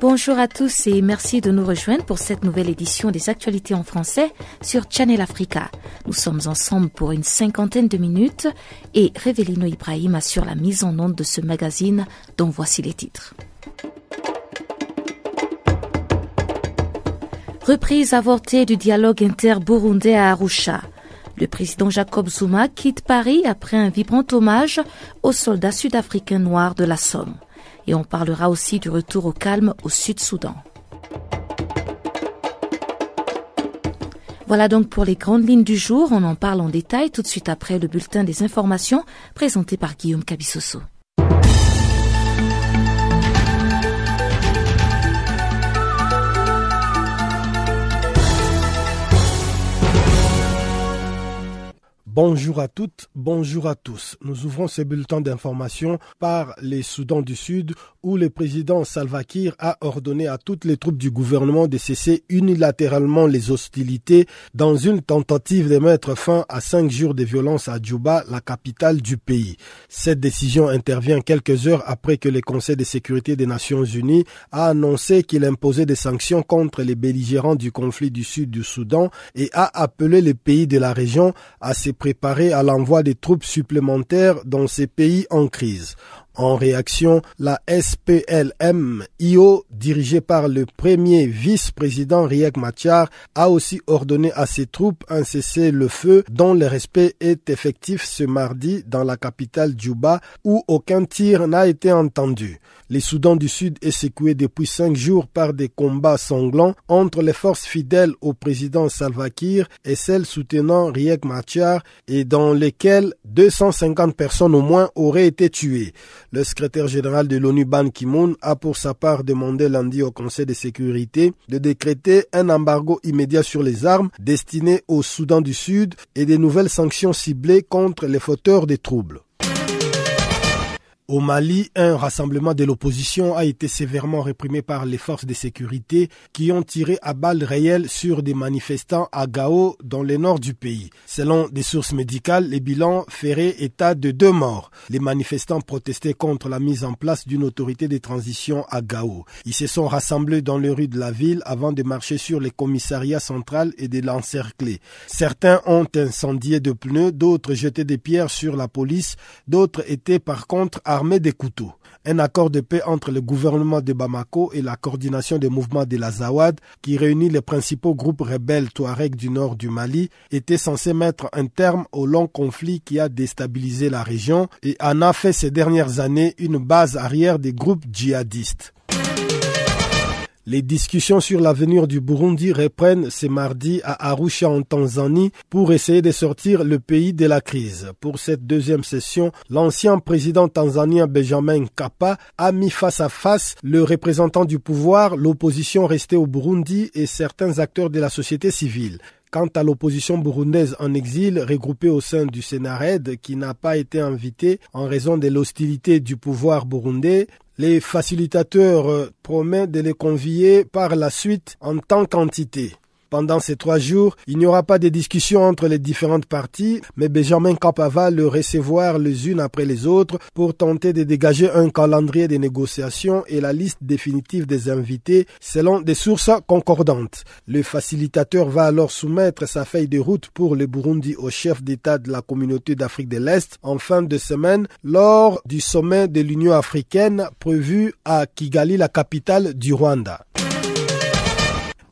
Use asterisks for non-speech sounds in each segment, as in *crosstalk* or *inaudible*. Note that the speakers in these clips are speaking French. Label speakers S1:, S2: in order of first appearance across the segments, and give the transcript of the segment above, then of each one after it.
S1: Bonjour à tous et merci de nous rejoindre pour cette nouvelle édition des actualités en français sur Channel Africa. Nous sommes ensemble pour une cinquantaine de minutes et Revelino Ibrahim assure la mise en onde de ce magazine dont voici les titres. Reprise avortée du dialogue inter-burundais à Arusha. Le président Jacob Zuma quitte Paris après un vibrant hommage aux soldats sud-africains noirs de la Somme et on parlera aussi du retour au calme au Sud-Soudan. Voilà donc pour les grandes lignes du jour. On en parle en détail tout de suite après le bulletin des informations présenté par Guillaume Cabissoso.
S2: Bonjour à toutes, bonjour à tous. Nous ouvrons ce bulletin d'information par les Soudans du Sud où le président Salva Kiir a ordonné à toutes les troupes du gouvernement de cesser unilatéralement les hostilités dans une tentative de mettre fin à cinq jours de violence à Djouba, la capitale du pays. Cette décision intervient quelques heures après que le Conseil de sécurité des Nations Unies a annoncé qu'il imposait des sanctions contre les belligérants du conflit du sud du Soudan et a appelé les pays de la région à se préparer à l'envoi des troupes supplémentaires dans ces pays en crise. En réaction, la SPLM-IO, dirigée par le premier vice-président Riek Machar, a aussi ordonné à ses troupes un cessez-le-feu dont le respect est effectif ce mardi dans la capitale Djouba où aucun tir n'a été entendu. Le Soudan du Sud est secoué depuis cinq jours par des combats sanglants entre les forces fidèles au président Salva Kiir et celles soutenant Riek Machar et dans lesquelles 250 personnes au moins auraient été tuées. Le secrétaire général de l'ONU Ban Ki-moon a pour sa part demandé lundi au Conseil de sécurité de décréter un embargo immédiat sur les armes destinées au Soudan du Sud et des nouvelles sanctions ciblées contre les fauteurs des troubles. Au Mali, un rassemblement de l'opposition a été sévèrement réprimé par les forces de sécurité qui ont tiré à balles réelles sur des manifestants à Gao dans le nord du pays. Selon des sources médicales, les bilans feraient état de deux morts. Les manifestants protestaient contre la mise en place d'une autorité de transition à Gao. Ils se sont rassemblés dans les rues de la ville avant de marcher sur les commissariats centrales et de l'encercler. Certains ont incendié de pneus, d'autres jeté des pierres sur la police, d'autres étaient par contre à armée des couteaux. Un accord de paix entre le gouvernement de Bamako et la coordination des mouvements de la Zawad, qui réunit les principaux groupes rebelles Touareg du nord du Mali, était censé mettre un terme au long conflit qui a déstabilisé la région et en a fait ces dernières années une base arrière des groupes djihadistes. Les discussions sur l'avenir du Burundi reprennent ce mardi à Arusha en Tanzanie pour essayer de sortir le pays de la crise. Pour cette deuxième session, l'ancien président tanzanien Benjamin Kappa a mis face à face le représentant du pouvoir, l'opposition restée au Burundi et certains acteurs de la société civile. Quant à l'opposition burundaise en exil regroupée au sein du Sénarède qui n'a pas été invitée en raison de l'hostilité du pouvoir burundais, les facilitateurs euh, promettent de les convier par la suite en tant qu'entité. Pendant ces trois jours, il n'y aura pas de discussion entre les différentes parties, mais Benjamin Kappa va le recevoir les unes après les autres pour tenter de dégager un calendrier de négociations et la liste définitive des invités selon des sources concordantes. Le facilitateur va alors soumettre sa feuille de route pour le Burundi au chef d'État de la communauté d'Afrique de l'Est en fin de semaine lors du sommet de l'Union africaine prévu à Kigali, la capitale du Rwanda.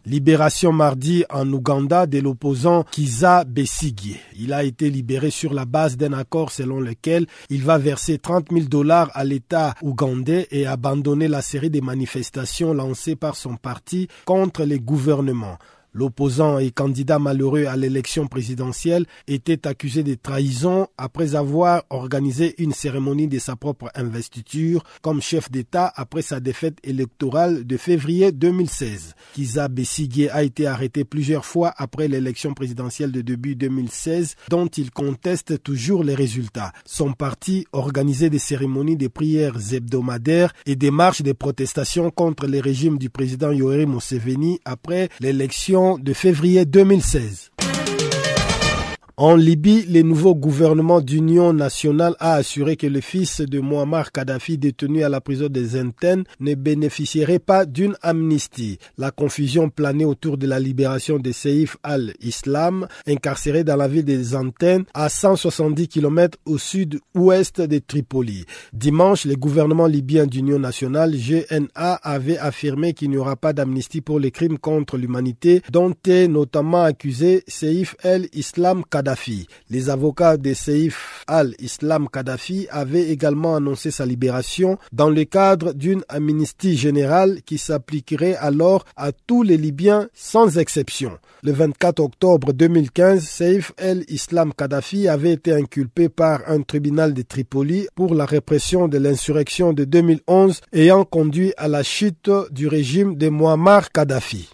S2: Libération mardi en Ouganda de l'opposant Kiza Besigye. Il a été libéré sur la base d'un accord selon lequel il va verser 30 000 dollars à l'État ougandais et abandonner la série de manifestations lancées par son parti contre les gouvernements. L'opposant et candidat malheureux à l'élection présidentielle était accusé de trahison après avoir organisé une cérémonie de sa propre investiture comme chef d'État après sa défaite électorale de février 2016. Kiza Bessigé a été arrêté plusieurs fois après l'élection présidentielle de début 2016 dont il conteste toujours les résultats. Son parti organisait des cérémonies de prières hebdomadaires et des marches de protestation contre le régime du président Yoweri Museveni après l'élection de février 2016. En Libye, le nouveau gouvernement d'union nationale a assuré que le fils de Muammar Kadhafi détenu à la prison des Enten ne bénéficierait pas d'une amnistie. La confusion planait autour de la libération de Seif al-Islam, incarcéré dans la ville des Antennes à 170 km au sud-ouest de Tripoli. Dimanche, le gouvernement libyen d'union nationale, GNA, avait affirmé qu'il n'y aura pas d'amnistie pour les crimes contre l'humanité dont est notamment accusé Seif al-Islam Kadhafi. Les avocats de Seif al-Islam Kadhafi avaient également annoncé sa libération dans le cadre d'une amnistie générale qui s'appliquerait alors à tous les Libyens sans exception. Le 24 octobre 2015, Seif al-Islam Kadhafi avait été inculpé par un tribunal de Tripoli pour la répression de l'insurrection de 2011 ayant conduit à la chute du régime de Muammar Kadhafi.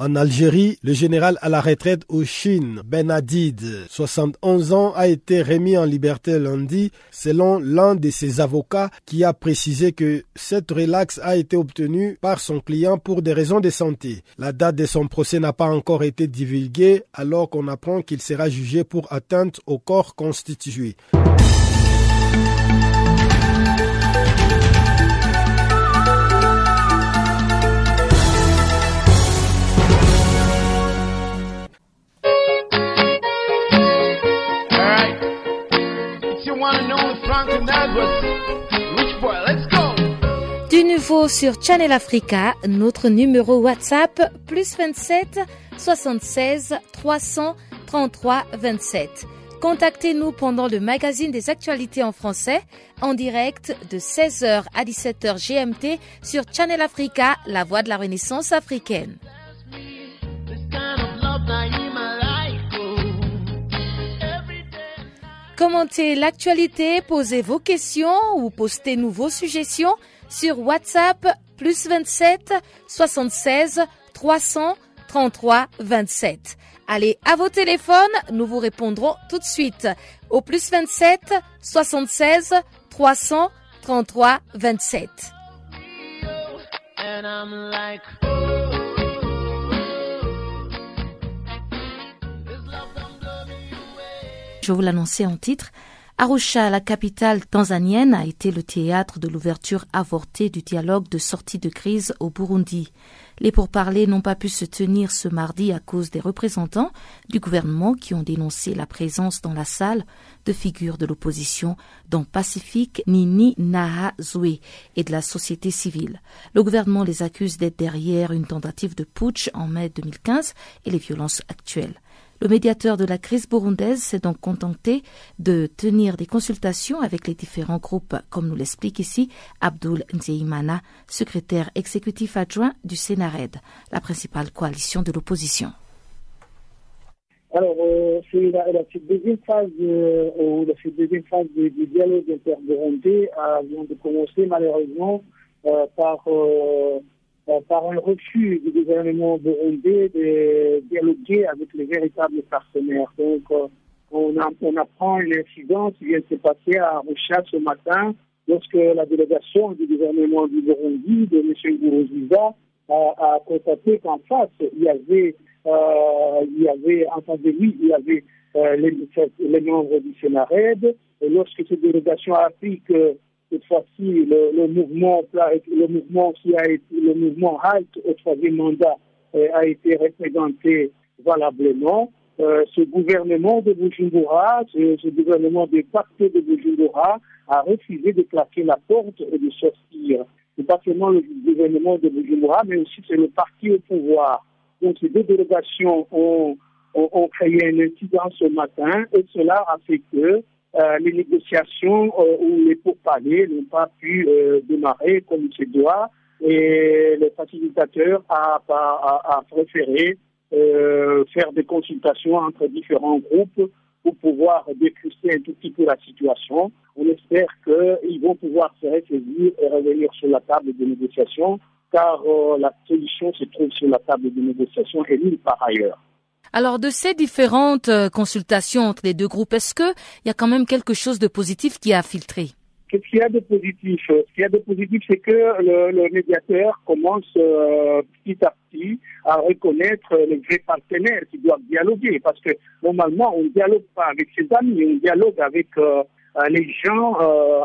S2: En Algérie, le général à la retraite au Chine, Ben Hadid, 71 ans, a été remis en liberté lundi selon l'un de ses avocats qui a précisé que cette relax a été obtenue par son client pour des raisons de santé. La date de son procès n'a pas encore été divulguée alors qu'on apprend qu'il sera jugé pour atteinte au corps constitué.
S1: Du nouveau sur Channel Africa, notre numéro WhatsApp plus 27 76 333 27. Contactez-nous pendant le magazine des actualités en français en direct de 16h à 17h GMT sur Channel Africa, la voix de la Renaissance africaine. Commentez l'actualité, posez vos questions ou postez-nous vos suggestions sur WhatsApp plus 27 76 333 27. Allez à vos téléphones, nous vous répondrons tout de suite au plus 27 76 333 27. Je vous l'annonçais en titre, Arusha, la capitale tanzanienne, a été le théâtre de l'ouverture avortée du dialogue de sortie de crise au Burundi. Les pourparlers n'ont pas pu se tenir ce mardi à cause des représentants du gouvernement qui ont dénoncé la présence dans la salle de figures de l'opposition, dont Pacifique Nini Nahazwe et de la société civile. Le gouvernement les accuse d'être derrière une tentative de putsch en mai 2015 et les violences actuelles. Le médiateur de la crise burundaise s'est donc contenté de tenir des consultations avec les différents groupes, comme nous l'explique ici Abdul Nzeimana, secrétaire exécutif adjoint du Sénarède, la principale coalition de l'opposition.
S3: Alors, euh, c'est la, deuxième phase, euh, la deuxième phase du, dialogue inter-burundais vient de commencer malheureusement euh, par euh, par un refus du gouvernement burundais de dialoguer avec les véritables partenaires. Donc, euh, on, on apprend qui vient de se passer à Arusha ce matin, lorsque la délégation du gouvernement du Burundi, de M. Gourouziza, a, constaté qu'en face, il y avait, euh, il y avait, entendez-lui, il y avait les, les, membres du Sénarède. Et lorsque cette délégation a appris que cette fois-ci, le, mouvement, qui a été, le mouvement HALT au troisième mandat euh, a été représenté valablement. Euh, ce gouvernement de Bujumbura, ce, gouvernement de parti de Bujumbura a refusé de claquer la porte et de sortir. C'est pas seulement le gouvernement de Bujumbura, mais aussi c'est le parti au pouvoir. Donc ces deux délégations ont, créé un incident ce matin et cela a fait que les négociations euh, ou les pourparlers n'ont pas pu euh, démarrer comme il se doit. et le facilitateur a, a, a préféré euh, faire des consultations entre différents groupes pour pouvoir décrypter un tout petit peu la situation. On espère qu'ils vont pouvoir se ressaisir et revenir sur la table de négociation, car euh, la solution se trouve sur la table de négociation et nulle part ailleurs.
S1: Alors, de ces différentes euh, consultations entre les deux groupes, est-ce qu'il y a quand même quelque chose de positif qui a filtré?
S3: Qu'est-ce qu'il y a de positif? Ce qu'il y a de positif, c'est que le, médiateur commence euh, petit à petit à reconnaître les vrais partenaires qui doivent dialoguer. Parce que normalement, on ne dialogue pas avec ses amis, on dialogue avec euh, les gens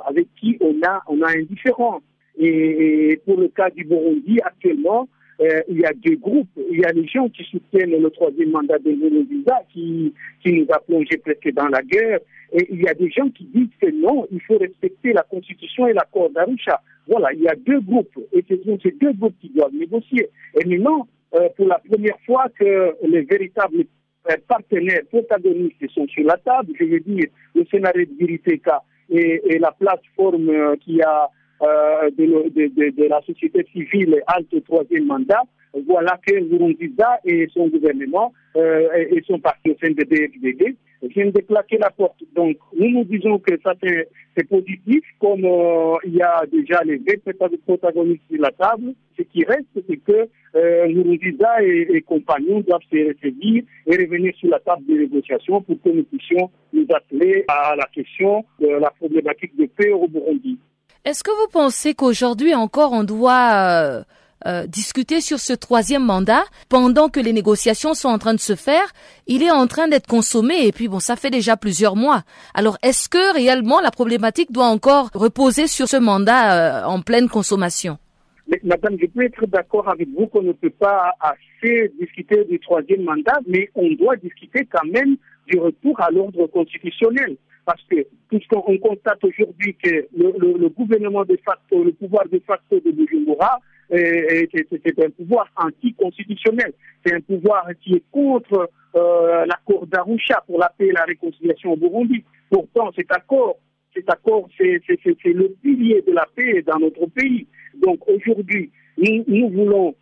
S3: avec qui on a, on a un différent. Et, pour le cas du Burundi, actuellement, euh, il y a deux groupes. Il y a les gens qui soutiennent le troisième mandat de Nkurunziza, qui, qui nous a plongé presque dans la guerre. Et il y a des gens qui disent que non, il faut respecter la Constitution et l'accord d'Arusha. Voilà, il y a deux groupes. Et ce sont ces deux groupes qui doivent négocier. Et maintenant, euh, pour la première fois que les véritables euh, partenaires protagonistes sont sur la table, je veux dire le scénario de Viriteka et, et la plateforme qui a euh, de, la société civile halte troisième mandat, voilà que Nkurunziza et son gouvernement euh, et son parti au sein de DFDD viennent de claquer la porte. Donc, nous nous disons que ça c'est positif, comme euh, il y a déjà les deux protagonistes sur la table. Ce qui reste, c'est que euh, Nkurunziza et, et, compagnons doivent se saisir et revenir sur la table de négociation pour que nous puissions nous atteler à la question de la problématique de paix au Burundi.
S1: Est-ce que vous pensez qu'aujourd'hui encore on doit euh, euh, discuter sur ce troisième mandat? Pendant que les négociations sont en train de se faire Il est en train d'être consommé et puis bon, ça fait déjà plusieurs mois. Alors est-ce que réellement la problématique doit encore reposer sur ce mandat euh, en pleine consommation?
S3: Madame, je peux être d'accord avec vous qu'on ne peut pas assez discuter du troisième mandat, mais on doit discuter quand même du retour à l'ordre constitutionnel parce que puisqu'on constate aujourd'hui que le, gouvernement de facto, le pouvoir de facto de Bujumbura, c'est un pouvoir anticonstitutionnel. C'est un pouvoir qui est contre euh, l'accord d'Arusha pour la paix et la réconciliation au Burundi. Pourtant, cet accord, cet accord, c'est le pilier de la paix dans notre pays. Donc aujourd'hui, nous voulons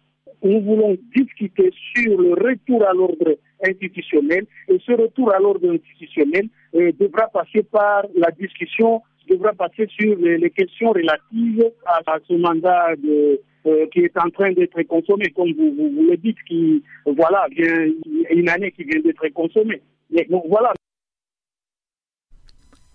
S3: nous voulons discuter sur le retour à l'ordre institutionnel et ce retour à l'ordre institutionnel euh, devra passer par la discussion, devra passer sur les, questions relatives à, ce mandat euh, qui est en train d'être consommé, comme vous, vous, le dites, qui voilà, vient une année qui vient d'être consommée. donc voilà.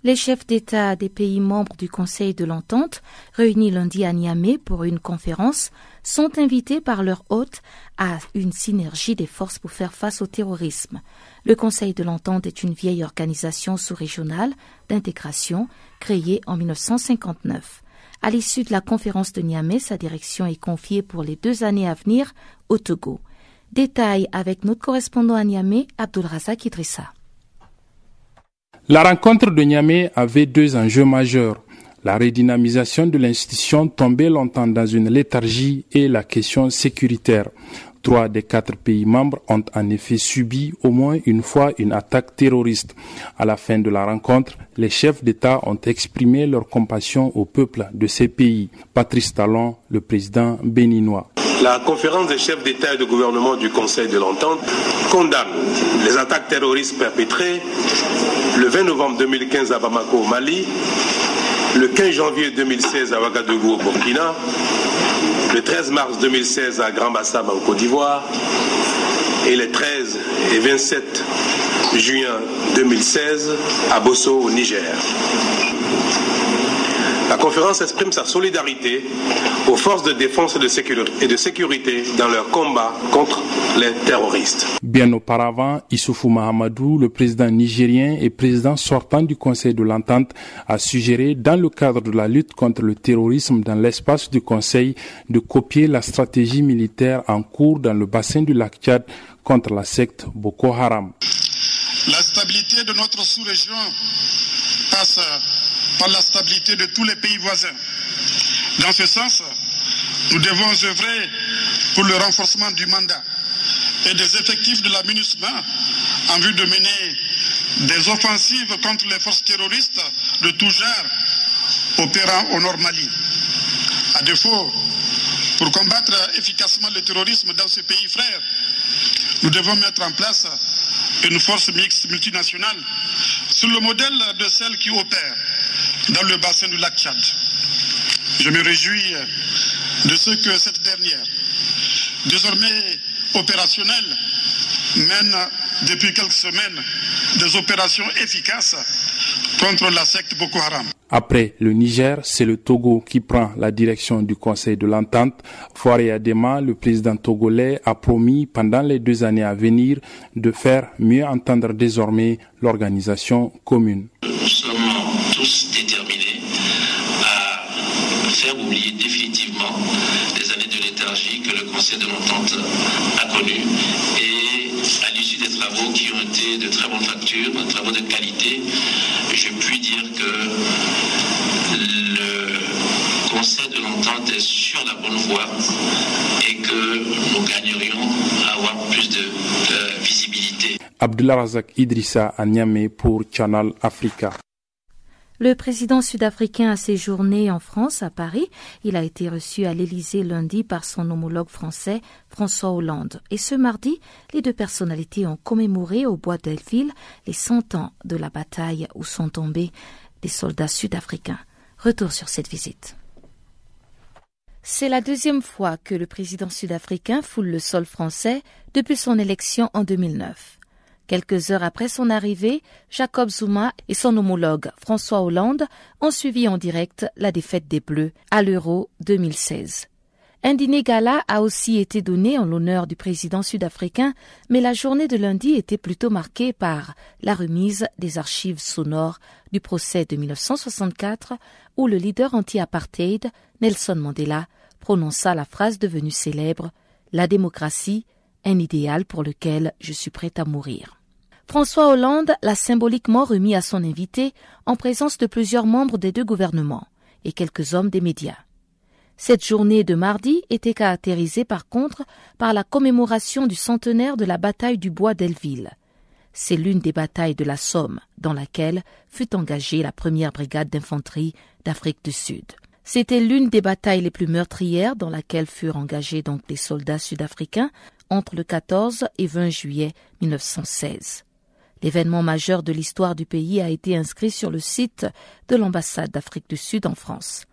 S1: Les chefs d'État des pays membres du Conseil de l'Entente, réunis lundi à Niamey pour une conférence, sont invités par leur hôte à une synergie des forces pour faire face au terrorisme. Le Conseil de l'Entente est une vieille organisation sous-régionale d'intégration créée en 1959. À l'issue de la conférence de Niamey, sa direction est confiée pour les deux années à venir au Togo. Détail avec notre correspondant à Niamey, Abdulrazak Idrissa.
S4: La rencontre de Niamey avait deux enjeux majeurs. La redynamisation de l'institution tombait longtemps dans une léthargie et la question sécuritaire. Trois des quatre pays membres ont en effet subi au moins une fois une attaque terroriste. À la fin de la rencontre, les chefs d'État ont exprimé leur compassion au peuple de ces pays. Patrice Talon, le président béninois.
S5: La conférence des chefs d'État et de gouvernement du Conseil de l'Entente condamne les attaques terroristes perpétrées le 20 novembre 2015 à Bamako au Mali, le 15 janvier 2016 à Ouagadougou au Burkina, le 13 mars 2016 à Grand Bassam en Côte d'Ivoire et les 13 et 27 juin 2016 à Bosso au Niger. La conférence exprime sa solidarité aux forces de défense et de sécurité, dans leur combat contre les terroristes.
S4: Bien auparavant, Issoufou Mahamadou, le président nigérien et président sortant du Conseil de l'Entente, a suggéré, dans le cadre de la lutte contre le terrorisme dans l'espace du Conseil, de copier la stratégie militaire en cours dans le bassin du lac Tchad contre la secte Boko Haram.
S6: La stabilité de notre sous-région passe par la stabilité de tous les pays voisins. Dans ce sens, nous devons œuvrer pour le renforcement du mandat et des effectifs de la en vue de mener des offensives contre les forces terroristes de tout genre opérant au Nord Mali. À défaut Pour combattre efficacement le terrorisme dans ce pays frère, nous devons mettre en place une force mixte multinationale sur le modèle de celle qui opère dans le bassin du lac Tchad. Je me réjouis de ce que cette dernière, désormais opérationnelle, mène depuis quelques semaines des opérations efficaces contre la secte Boko Haram.
S4: Après le Niger, c'est le Togo qui prend la direction du Conseil de l'entente. Foire Adema, le président togolais, a promis pendant les deux années à venir de faire mieux entendre désormais l'organisation commune.
S7: Voie et que nous gagnerions à avoir plus de, visibilité.
S4: Abdullah Razak Idrissa à Niamey pour Channel Africa.
S1: Le président sud-africain a séjourné en France, à Paris. Il a été reçu à l'Élysée lundi par son homologue français, François Hollande. Et ce mardi, les deux personnalités ont commémoré au bois d'Elville les 100 ans de la bataille où sont tombés des soldats sud-africains. Retour sur cette visite. C'est la deuxième fois que le président sud-africain foule le sol français depuis son élection en 2009. Quelques heures après son arrivée, Jacob Zuma et son homologue François Hollande ont suivi en direct la défaite des Bleus à l'Euro 2016. Un dîner gala a aussi été donné en l'honneur du président sud-africain, mais la journée de lundi était plutôt marquée par la remise des archives sonores du procès de 1964 où le leader anti-apartheid, Nelson Mandela, prononça la phrase devenue célèbre La démocratie, un idéal pour lequel je suis prêt à mourir. François Hollande l'a symboliquement remis à son invité en présence de plusieurs membres des deux gouvernements et quelques hommes des médias. Cette journée de mardi était caractérisée par contre par la commémoration du centenaire de la bataille du bois d'Elville. C'est l'une des batailles de la Somme dans laquelle fut engagée la première brigade d'infanterie d'Afrique du Sud. C'était l'une des batailles les plus meurtrières dans laquelle furent engagés donc les soldats sud-africains entre le 14 et 20 juillet 1916. L'événement majeur de l'histoire du pays a été inscrit sur le site de l'ambassade d'Afrique du Sud en France.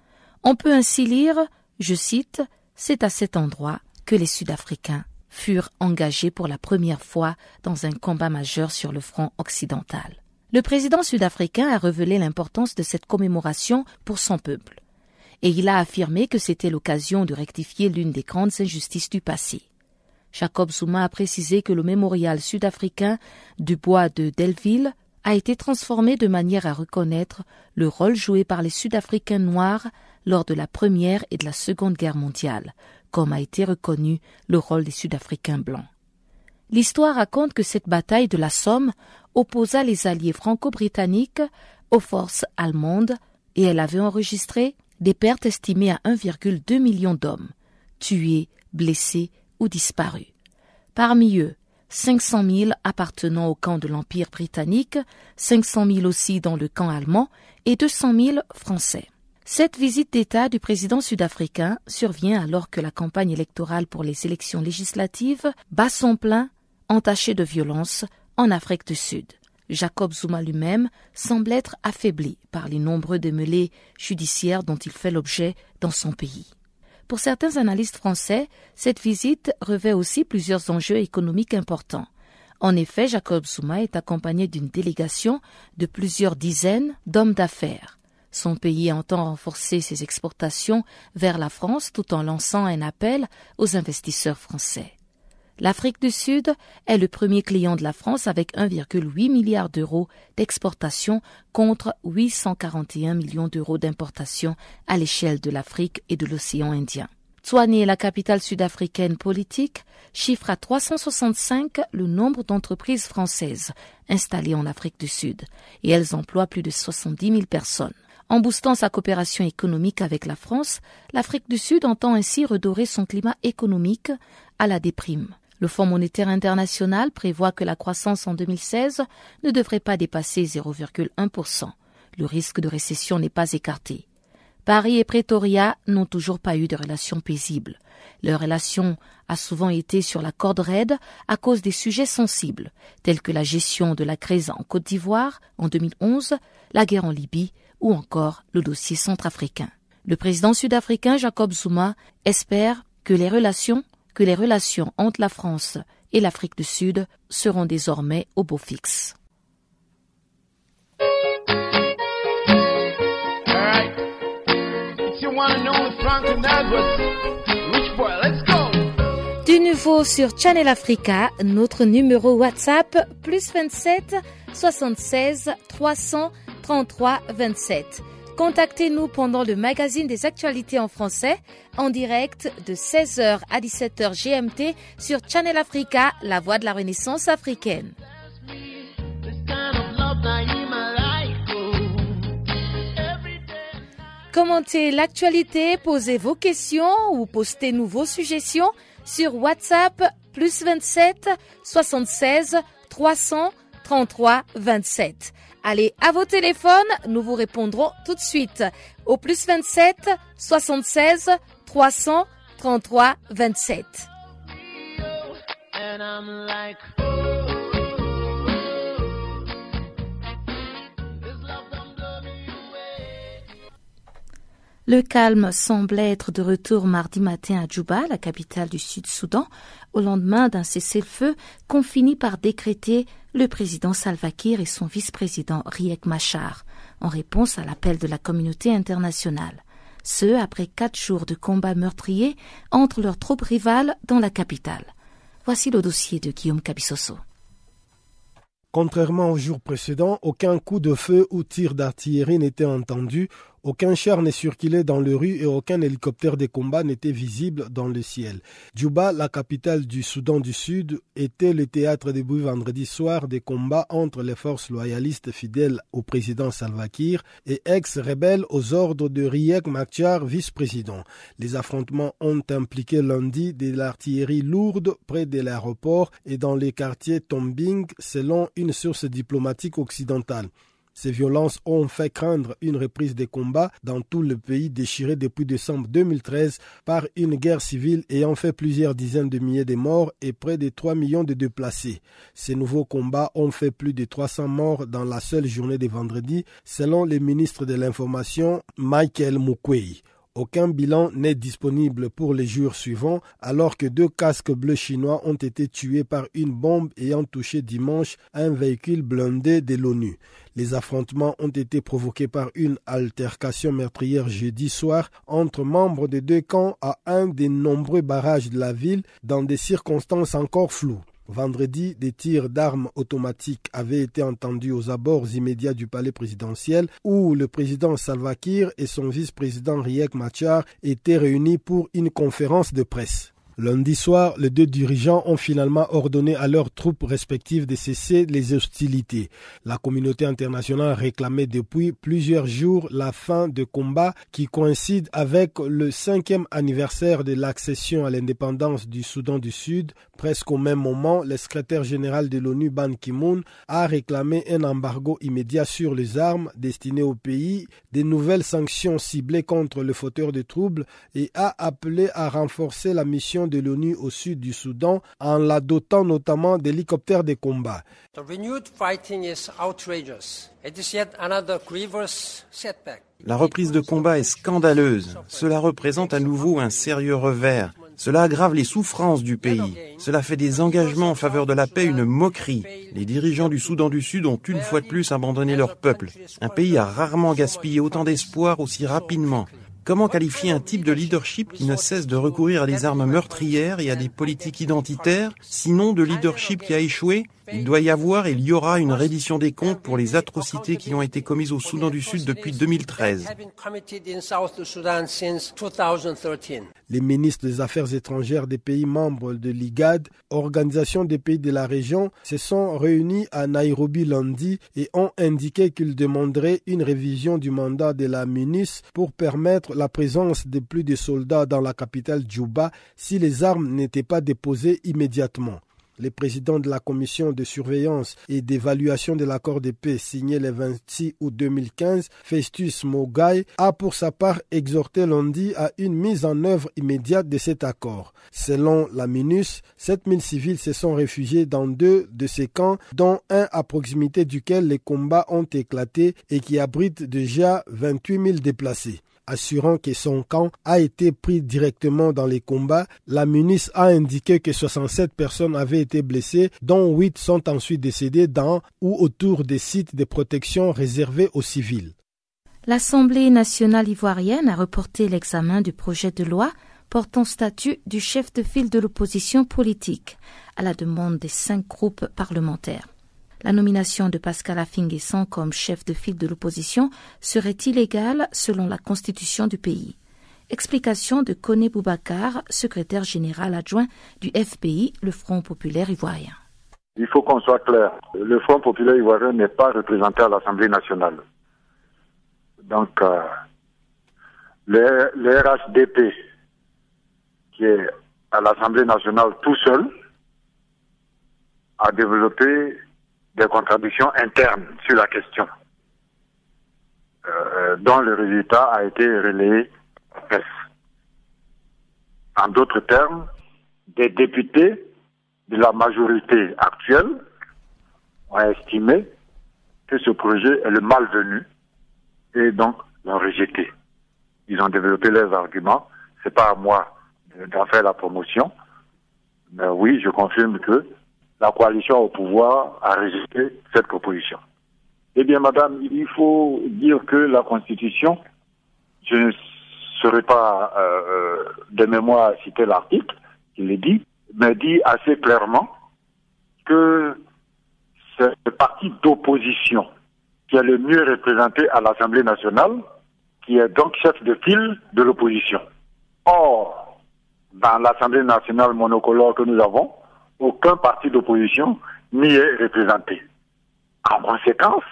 S1: On peut ainsi lire, je cite, C'est à cet endroit que les Sud-Africains furent engagés pour la première fois dans un combat majeur sur le front occidental. Le président sud-africain a révélé l'importance de cette commémoration pour son peuple, et il a affirmé que c'était l'occasion de rectifier l'une des grandes injustices du passé. Jacob Zuma a précisé que le mémorial sud-africain du bois de Delville a été transformé de manière à reconnaître le rôle joué par les Sud-Africains noirs lors de la Première et de la Seconde Guerre mondiale, comme a été reconnu le rôle des Sud-Africains blancs. L'histoire raconte que cette bataille de la Somme opposa les alliés franco-britanniques aux forces allemandes et elle avait enregistré des pertes estimées à 1,2 million d'hommes, tués, blessés ou disparus. Parmi eux, 500 000 appartenant au camp de l'Empire britannique, 500 000 aussi dans le camp allemand et 200 000 français. Cette visite d'État du président sud-africain survient alors que la campagne électorale pour les élections législatives bat son plein, entachée de violence, en Afrique du Sud. Jacob Zuma lui-même semble être affaibli par les nombreux démêlés judiciaires dont il fait l'objet dans son pays. Pour certains analystes français, cette visite revêt aussi plusieurs enjeux économiques importants. En effet, Jacob Zuma est accompagné d'une délégation de plusieurs dizaines d'hommes d'affaires. Son pays entend renforcer ses exportations vers la France tout en lançant un appel aux investisseurs français. L'Afrique du Sud est le premier client de la France avec 1,8 milliard d'euros d'exportation contre 841 millions d'euros d'importation à l'échelle de l'Afrique et de l'océan Indien. Tswane, la capitale sud-africaine politique, chiffre à 365 le nombre d'entreprises françaises installées en Afrique du Sud et elles emploient plus de 70 000 personnes. En boostant sa coopération économique avec la France, l'Afrique du Sud entend ainsi redorer son climat économique à la déprime. Le Fonds monétaire international prévoit que la croissance en 2016 ne devrait pas dépasser 0,1%. Le risque de récession n'est pas écarté. Paris et Pretoria n'ont toujours pas eu de relations paisibles. Leur relation a souvent été sur la corde raide à cause des sujets sensibles, tels que la gestion de la crise en Côte d'Ivoire en 2011, la guerre en Libye ou encore le dossier centrafricain. Le président sud-africain Jacob Zuma espère que les relations, que les relations entre la France et l'Afrique du Sud seront désormais au beau fixe. Du nouveau sur Channel Africa, notre numéro WhatsApp plus 27 76 333 27. Contactez-nous pendant le magazine des actualités en français en direct de 16h à 17h GMT sur Channel Africa, la voix de la renaissance africaine. Commentez l'actualité, posez vos questions ou postez-nous vos suggestions sur WhatsApp plus 27 76 333 27. Allez à vos téléphones, nous vous répondrons tout de suite au plus 27 76 333 27. Le calme semblait être de retour mardi matin à Djouba, la capitale du Sud-Soudan, au lendemain d'un cessez-le-feu qu'ont fini par décréter le président Salva Kiir et son vice-président Riek Machar, en réponse à l'appel de la communauté internationale. Ce, après quatre jours de combats meurtriers entre leurs troupes rivales dans la capitale. Voici le dossier de Guillaume Cabissoso.
S2: Contrairement aux jours précédents, aucun coup de feu ou tir d'artillerie n'était entendu aucun char n'est circulé dans les rues et aucun hélicoptère de combat n'était visible dans le ciel. Djouba, la capitale du Soudan du Sud, était le théâtre début vendredi soir des combats entre les forces loyalistes fidèles au président Salva Kiir et ex-rebelles aux ordres de Riek Machar, vice-président. Les affrontements ont impliqué lundi de l'artillerie lourde près de l'aéroport et dans les quartiers Tombing, selon une source diplomatique occidentale. Ces violences ont fait craindre une reprise des combats dans tout le pays déchiré depuis décembre 2013 par une guerre civile ayant fait plusieurs dizaines de milliers de morts et près de 3 millions de déplacés. Ces nouveaux combats ont fait plus de 300 morts dans la seule journée de vendredi, selon le ministre de l'Information Michael Mukwei. Aucun bilan n'est disponible pour les jours suivants, alors que deux casques bleus chinois ont été tués par une bombe ayant touché dimanche un véhicule blindé de l'ONU. Les affrontements ont été provoqués par une altercation meurtrière jeudi soir entre membres des deux camps à un des nombreux barrages de la ville dans des circonstances encore floues. Vendredi, des tirs d'armes automatiques avaient été entendus aux abords immédiats du palais présidentiel où le président Salva Kiir et son vice-président Riek Machar étaient réunis pour une conférence de presse. Lundi soir, les deux dirigeants ont finalement ordonné à leurs troupes respectives de cesser les hostilités. La communauté internationale réclamait depuis plusieurs jours la fin de combats qui coïncide avec le cinquième anniversaire de l'accession à l'indépendance du Soudan du Sud. Presque au même moment, le secrétaire général de l'ONU Ban Ki-moon a réclamé un embargo immédiat sur les armes destinées au pays, des nouvelles sanctions ciblées contre le fauteur de troubles et a appelé à renforcer la mission de l'ONU au sud du Soudan en la dotant notamment d'hélicoptères de combat.
S8: La reprise de combat est scandaleuse. Cela représente à nouveau un sérieux revers. Cela aggrave les souffrances du pays. Cela fait des engagements en faveur de la paix une moquerie. Les dirigeants du Soudan du Sud ont une fois de plus abandonné leur peuple. Un pays a rarement gaspillé autant d'espoir aussi rapidement. Comment qualifier un type de leadership qui ne cesse de recourir à des armes meurtrières et à des politiques identitaires, sinon de leadership qui a échoué? Il doit y avoir et il y aura une reddition des comptes pour les atrocités qui ont été commises au Soudan du Sud depuis 2013.
S2: Les ministres des Affaires étrangères des pays membres de l'IGAD, organisation des pays de la région, se sont réunis à Nairobi lundi et ont indiqué qu'ils demanderaient une révision du mandat de la MINUS pour permettre la présence de plus de soldats dans la capitale Djouba si les armes n'étaient pas déposées immédiatement. Le président de la commission de surveillance et d'évaluation de l'accord de paix signé le 26 août 2015, Festus Mogai, a pour sa part exhorté lundi à une mise en œuvre immédiate de cet accord. Selon la MINUS, 7000 civils se sont réfugiés dans deux de ces camps, dont un à proximité duquel les combats ont éclaté et qui abrite déjà 28 000 déplacés assurant que son camp a été pris directement dans les combats. La ministre a indiqué que 67 personnes avaient été blessées, dont 8 sont ensuite décédées dans ou autour des sites de protection réservés aux civils.
S1: L'Assemblée nationale ivoirienne a reporté l'examen du projet de loi portant statut du chef de file de l'opposition politique, à la demande des cinq groupes parlementaires. La nomination de Pascal Affinguesson comme chef de file de l'opposition serait illégale selon la constitution du pays? Explication de Kone Boubacar, secrétaire général adjoint du FPI, le Front populaire ivoirien.
S9: Il faut qu'on soit clair. Le Front populaire ivoirien n'est pas représenté à l'Assemblée nationale. Donc, euh, le RHDP, qui est à l'Assemblée nationale tout seul, a développé des contradictions internes sur la question, euh, dont le résultat a été relayé. En d'autres termes, des députés de la majorité actuelle ont estimé que ce projet est le malvenu et donc l'ont rejeté. Ils ont développé leurs arguments. C'est pas à moi d'en faire la promotion. Mais oui, je confirme que la coalition au pouvoir a rejeté cette proposition. Eh bien, madame, il faut dire que la Constitution, je ne saurais pas euh, euh de mémoire citer l'article qui le dit, mais dit assez clairement que c'est le parti d'opposition qui est le mieux représenté à l'Assemblée nationale, qui est donc chef de file de l'opposition. Or, dans l'Assemblée nationale monocolore que nous avons, aucun parti d'opposition n'y est représenté. En conséquence,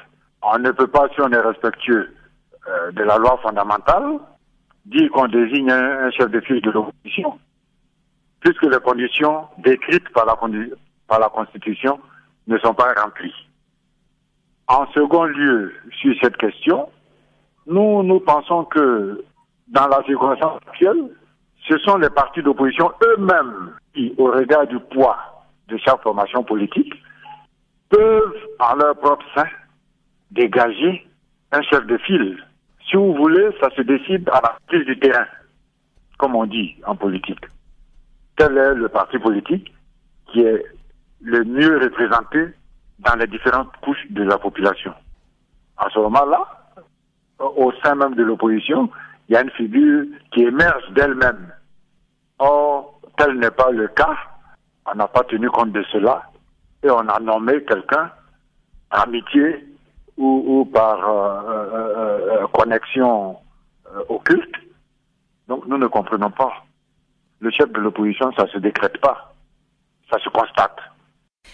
S9: on ne peut pas, si on est respectueux euh, de la loi fondamentale, dire qu'on désigne un, chef de file de l'opposition, puisque les conditions décrites par la, par la Constitution ne sont pas remplies. En second lieu, sur cette question, nous, nous pensons que dans la circonstance actuelle, ce sont les partis d'opposition eux-mêmes qui, au regard du poids de chaque formation politique, peuvent, en leur propre sein, dégager un chef de file. Si vous voulez, ça se décide à la prise du terrain, comme on dit en politique. Tel est le parti politique qui est le mieux représenté dans les différentes couches de la population. À ce moment-là, au sein même de l'opposition, il y a une figure qui émerge d'elle-même. Or, tel n'est pas le cas on n'a pas tenu compte de cela et on a nommé quelqu'un amitié ou, par euh, euh, euh, connexion occulte. Donc nous ne comprenons pas. Le chef de l'opposition, ça ne se décrète pas, ça se constate.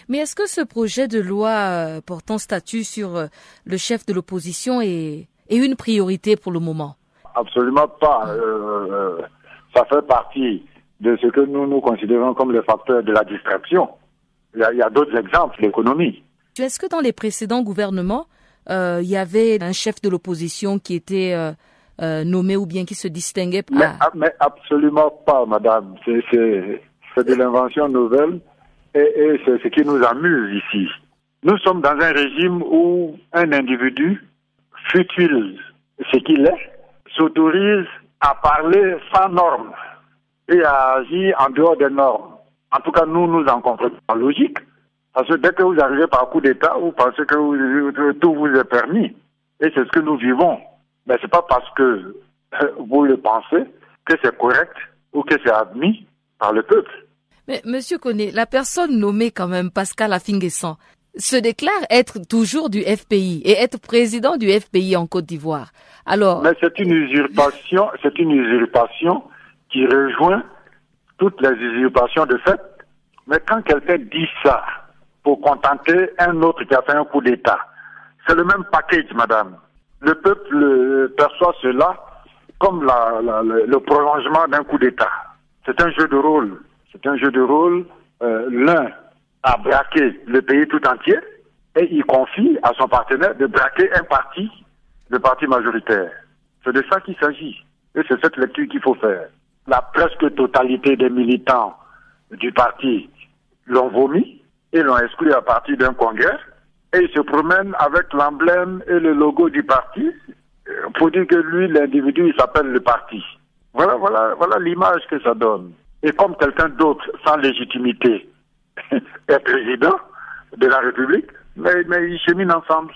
S1: Mais est-ce que ce projet de loi portant statut sur le chef de l'opposition est, une priorité pour le moment?
S9: Absolument pas. ça fait partie de ce que nous nous considérons comme le facteur de la distraction. Il y a, d'autres exemples, l'économie.
S1: Est-ce que dans les précédents gouvernements, euh, il y avait un chef de l'opposition qui était euh, euh, nommé ou bien qui se distinguait
S9: mais, ah, mais, absolument pas, madame. C'est de l'invention nouvelle et, et c'est ce qui nous amuse ici. Nous sommes dans un régime où un individu, fut-il ce qu'il est, s'autorise à parler sans normes et à agir en dehors des normes. En tout cas, nous, nous en comprenons la logique. Parce que dès que vous arrivez par coup d'État, vous pensez que tout vous est permis. Et c'est ce que nous vivons. Mais ce n'est pas parce que euh, vous le pensez que c'est correct ou que c'est admis par le peuple.
S1: Mais Monsieur Koné, la personne nommée quand même Pascal Afinguessan se déclare être toujours du FPI et être président du FPI en Côte d'Ivoire. Alors.
S9: Mais c'est une usurpation, c'est une usurpation qui rejoint toutes les usurpations de fait. Mais quand quelqu'un dit ça pour contenter un autre qui a fait un coup d'État, c'est le même package, madame. Le peuple perçoit cela comme la, le prolongement d'un coup d'État. C'est un jeu de rôle. C'est un jeu de rôle. Euh, l'un à braquer le pays tout entier et il confie à son partenaire de braquer un parti, le parti majoritaire. C'est de ça qu'il s'agit. Et c'est cette lecture qu'il faut faire. La presque totalité des militants du parti l'ont vomi et l'ont exclu à partir d'un congrès et il se promène avec l'emblème et le logo du parti pour dire que lui, l'individu, il s'appelle le parti. Voilà, voilà, voilà l'image que ça donne. Et comme quelqu'un d'autre sans légitimité président de la République, ils cheminent ensemble.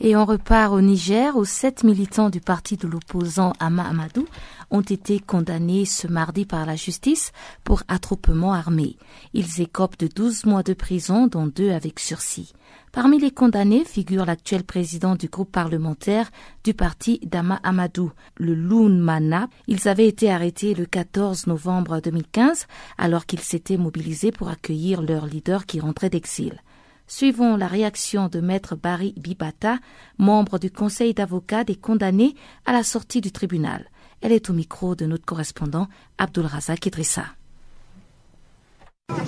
S1: Et on repart au Niger où sept militants du parti de l'opposant Ama Amadou ont été condamnés ce mardi par la justice pour attroupement armé. Ils écopent de 12 mois de prison, dont deux avec sursis. Parmi les condamnés figure l'actuel président du groupe parlementaire du parti d'Ama Amadou, le Loun Mana. Ils avaient été arrêtés le 14 novembre 2015 alors qu'ils s'étaient mobilisés pour accueillir leur leader qui rentrait d'exil. Suivons la réaction de maître Barry Bibata, membre du conseil d'avocats des condamnés à la sortie du tribunal. Elle est au micro de notre correspondant Abdul Razak Idrissa.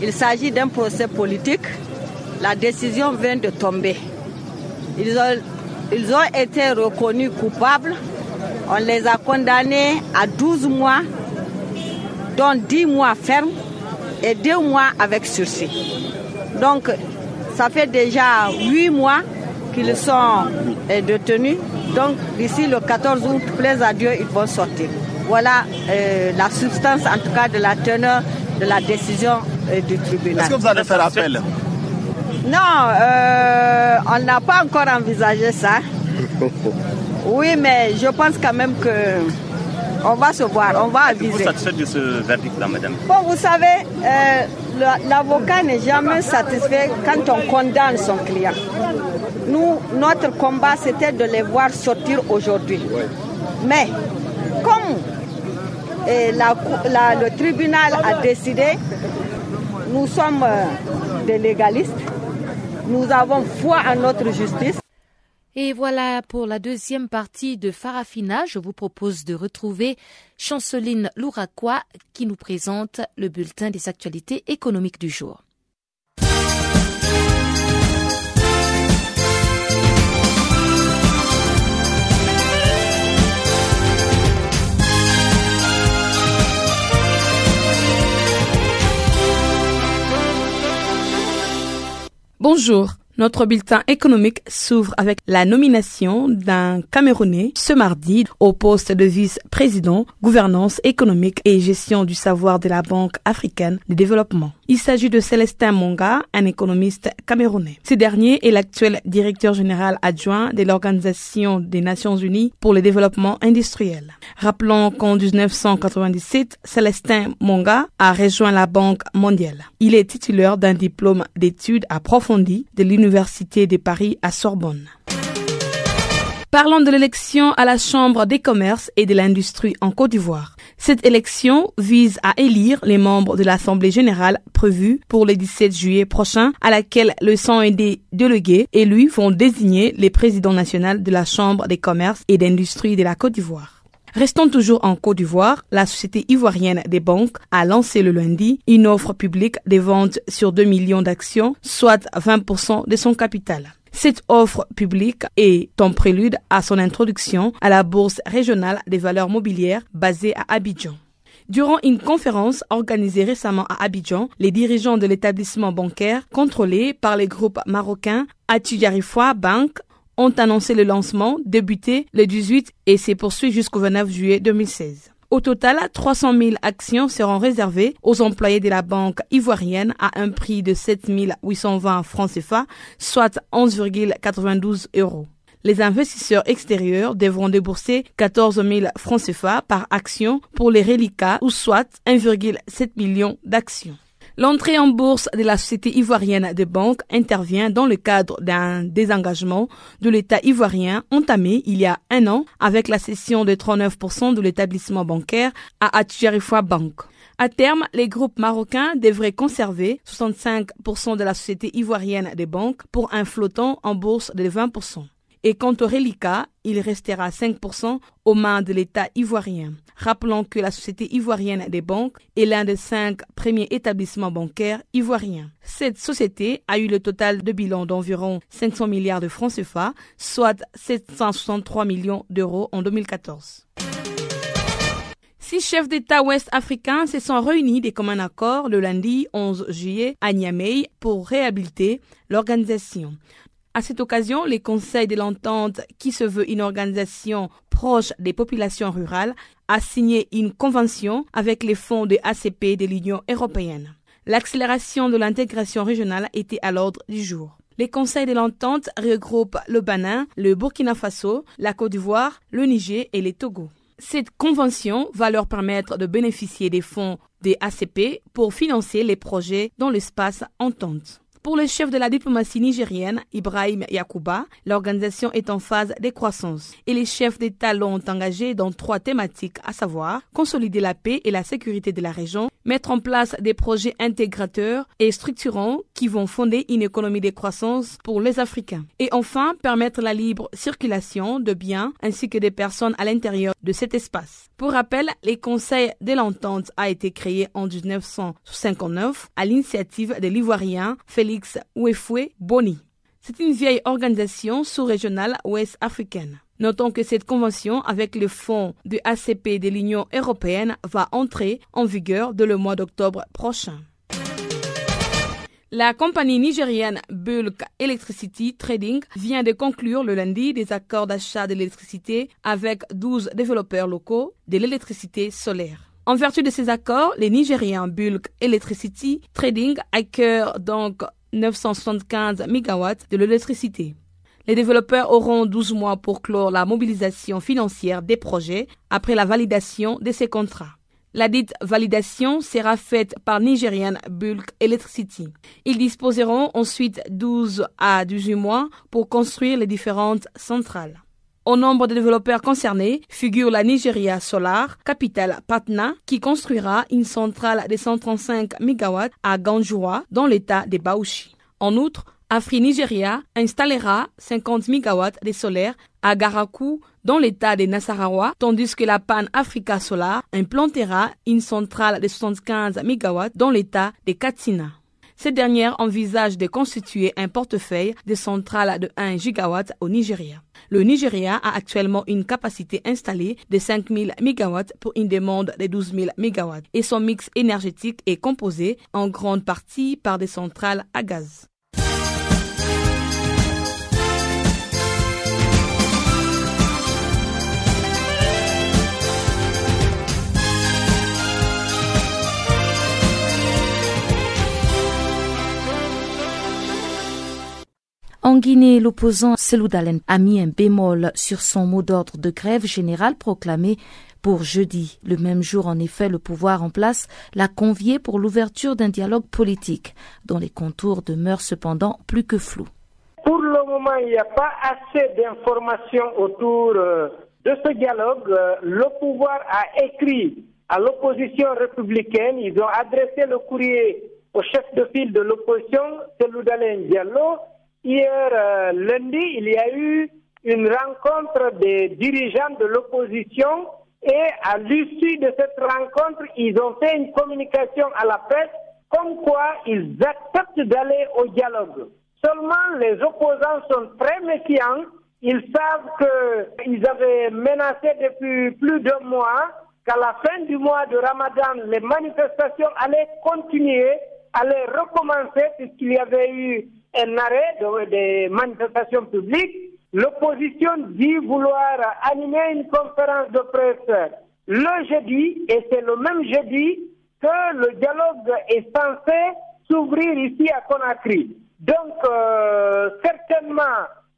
S10: Il s'agit d'un procès politique. La décision vient de tomber. Ils ont, ils ont été reconnus coupables. On les a condamnés à 12 mois, dont 10 mois fermes et 2 mois avec sursis. Donc, ça fait déjà 8 mois qu'ils sont euh, détenus. Donc d'ici le 14 août, plaise à Dieu, ils vont sortir. Voilà euh, la substance en tout cas de la teneur de la décision euh, du tribunal.
S11: Est-ce que vous allez faire appel?
S10: Non, on n'a pas encore envisagé ça. *laughs* Oui, mais je pense quand même que on va se voir, on va aviser.
S11: Vous satisfait de ce verdict-là, madame?
S10: Bon, vous savez, l'avocat n'est jamais satisfait quand on condamne son client. Nous, notre combat, c'était de les voir sortir aujourd'hui. Mais comme le tribunal a décidé, nous sommes des légalistes, nous avons foi en notre justice.
S1: Et voilà pour la deuxième partie de Farafina. Je vous propose de retrouver Chanceline Louraquois qui nous présente le bulletin des actualités économiques du jour.
S12: Bonjour. Notre bulletin économique s'ouvre avec la nomination d'un Camerounais ce mardi au poste de vice-président gouvernance économique et gestion du savoir de la Banque africaine de développement. Il s'agit de Célestin Monga, un économiste camerounais. Ce dernier est l'actuel directeur général adjoint de l'Organisation des Nations Unies pour le développement industriel. Rappelons qu'en 1997, Célestin Monga a rejoint la Banque mondiale. Il est titulaire d'un diplôme d'études approfondies de l'Université de Paris à Sorbonne. Parlons de l'élection à la Chambre des commerces et de l'industrie en Côte d'Ivoire. Cette élection vise à élire les membres de l'Assemblée générale prévue pour le 17 juillet prochain, à laquelle le 100 des délégués élus vont désigner les présidents nationaux de la Chambre des commerces et d'industrie de la Côte d'Ivoire. Restons toujours en Côte d'Ivoire. La Société ivoirienne des banques a lancé le lundi une offre publique de vente sur 2 millions d'actions, soit 20% de son capital. Cette offre publique est en prélude à son introduction à la Bourse régionale des valeurs mobilières basée à Abidjan. Durant une conférence organisée récemment à Abidjan, les dirigeants de l'établissement bancaire contrôlé par les groupes marocains Atuyarifoua Bank ont annoncé le lancement débuté le 18 et s'est poursuivi jusqu'au 29 juillet 2016. Au total, 300 000 actions seront réservées aux employés de la banque ivoirienne à un prix de 7 820 francs CFA, soit 11,92 euros. Les investisseurs extérieurs devront débourser 14 000 francs CFA par action pour les reliquats ou soit 1,7 million d'actions. L'entrée en bourse de la Société ivoirienne de banque intervient dans le cadre d'un désengagement de l'État ivoirien entamé il y a un an avec la cession de 39% de l'établissement bancaire à Atujarifoua Bank. À terme, les groupes marocains devraient conserver 65% de la Société ivoirienne des banques pour un flottant en bourse de 20%. Et quant au reliquat, il restera 5% aux mains de l'État ivoirien. Rappelons que la Société ivoirienne des banques est l'un des cinq premiers établissements bancaires ivoiriens. Cette société a eu le total de bilan d'environ 500 milliards de francs CFA, soit 763 millions d'euros en 2014. Six chefs d'État ouest-africains se sont réunis des commun accord le lundi 11 juillet à Niamey pour réhabiliter l'organisation. À cette occasion, les conseils de l'entente, qui se veut une organisation proche des populations rurales, a signé une convention avec les fonds de ACP de l'Union européenne. L'accélération de l'intégration régionale était à l'ordre du jour. Les conseils de l'entente regroupent le Bénin, le Burkina Faso, la Côte d'Ivoire, le Niger et les Togo. Cette convention va leur permettre de bénéficier des fonds des ACP pour financer les projets dans l'espace entente. Pour le chef de la diplomatie nigérienne, Ibrahim Yakuba, l'organisation est en phase de croissance et les chefs d'État l'ont engagé dans trois thématiques, à savoir consolider la paix et la sécurité de la région, mettre en place des projets intégrateurs et structurants qui vont fonder une économie de croissance pour les Africains. Et enfin, permettre la libre circulation de biens ainsi que des personnes à l'intérieur de cet espace. Pour rappel, les conseils de l'entente a été créé en 1959 à l'initiative de l'Ivoirien Félix Ouefoué Boni. C'est une vieille organisation sous-régionale ouest-africaine. Notons que cette convention avec le fonds de ACP de l'Union européenne va entrer en vigueur dès le mois d'octobre prochain. La compagnie nigérienne Bulk Electricity Trading vient de conclure le lundi des accords d'achat de l'électricité avec 12 développeurs locaux de l'électricité solaire. En vertu de ces accords, les Nigériens Bulk Electricity Trading acquièrent donc 975 MW de l'électricité. Les développeurs auront 12 mois pour clore la mobilisation financière des projets après la validation de ces contrats. La dite validation sera faite par Nigerian Bulk Electricity. Ils disposeront ensuite 12 à 18 mois pour construire les différentes centrales. Au nombre de développeurs concernés figure la Nigeria Solar, capitale Patna, qui construira une centrale de 135 MW à Ganjoua, dans l'état de Bauchi. En outre, Afri Nigeria installera 50 MW de solaire à Garakou dans l'état de Nassarawa, tandis que la Pan Africa Solar implantera une centrale de 75 MW dans l'état de Katsina. Cette dernière envisage de constituer un portefeuille de centrales de 1 GW au Nigeria. Le Nigeria a actuellement une capacité installée de 5000 MW pour une demande de 12 000 MW et son mix énergétique est composé en grande partie par des centrales à gaz.
S1: En Guinée, l'opposant Seloudalen a mis un bémol sur son mot d'ordre de grève générale proclamé pour jeudi. Le même jour, en effet, le pouvoir en place l'a convié pour l'ouverture d'un dialogue politique, dont les contours demeurent cependant plus que flous.
S13: Pour le moment, il n'y a pas assez d'informations autour euh, de ce dialogue. Euh, le pouvoir a écrit à l'opposition républicaine, ils ont adressé le courrier au chef de file de l'opposition, Seloudalen Diallo, Hier euh, lundi, il y a eu une rencontre des dirigeants de l'opposition et à l'issue de cette rencontre, ils ont fait une communication à la presse comme quoi ils acceptent d'aller au dialogue. Seulement, les opposants sont très méfiants. Ils savent qu'ils avaient menacé depuis plus d'un mois qu'à la fin du mois de Ramadan, les manifestations allaient continuer, allaient recommencer puisqu'il y avait eu un arrêt des manifestations publiques, l'opposition dit vouloir animer une conférence de presse le jeudi, et c'est le même jeudi que le dialogue est censé s'ouvrir ici à Conakry. Donc, euh, certainement,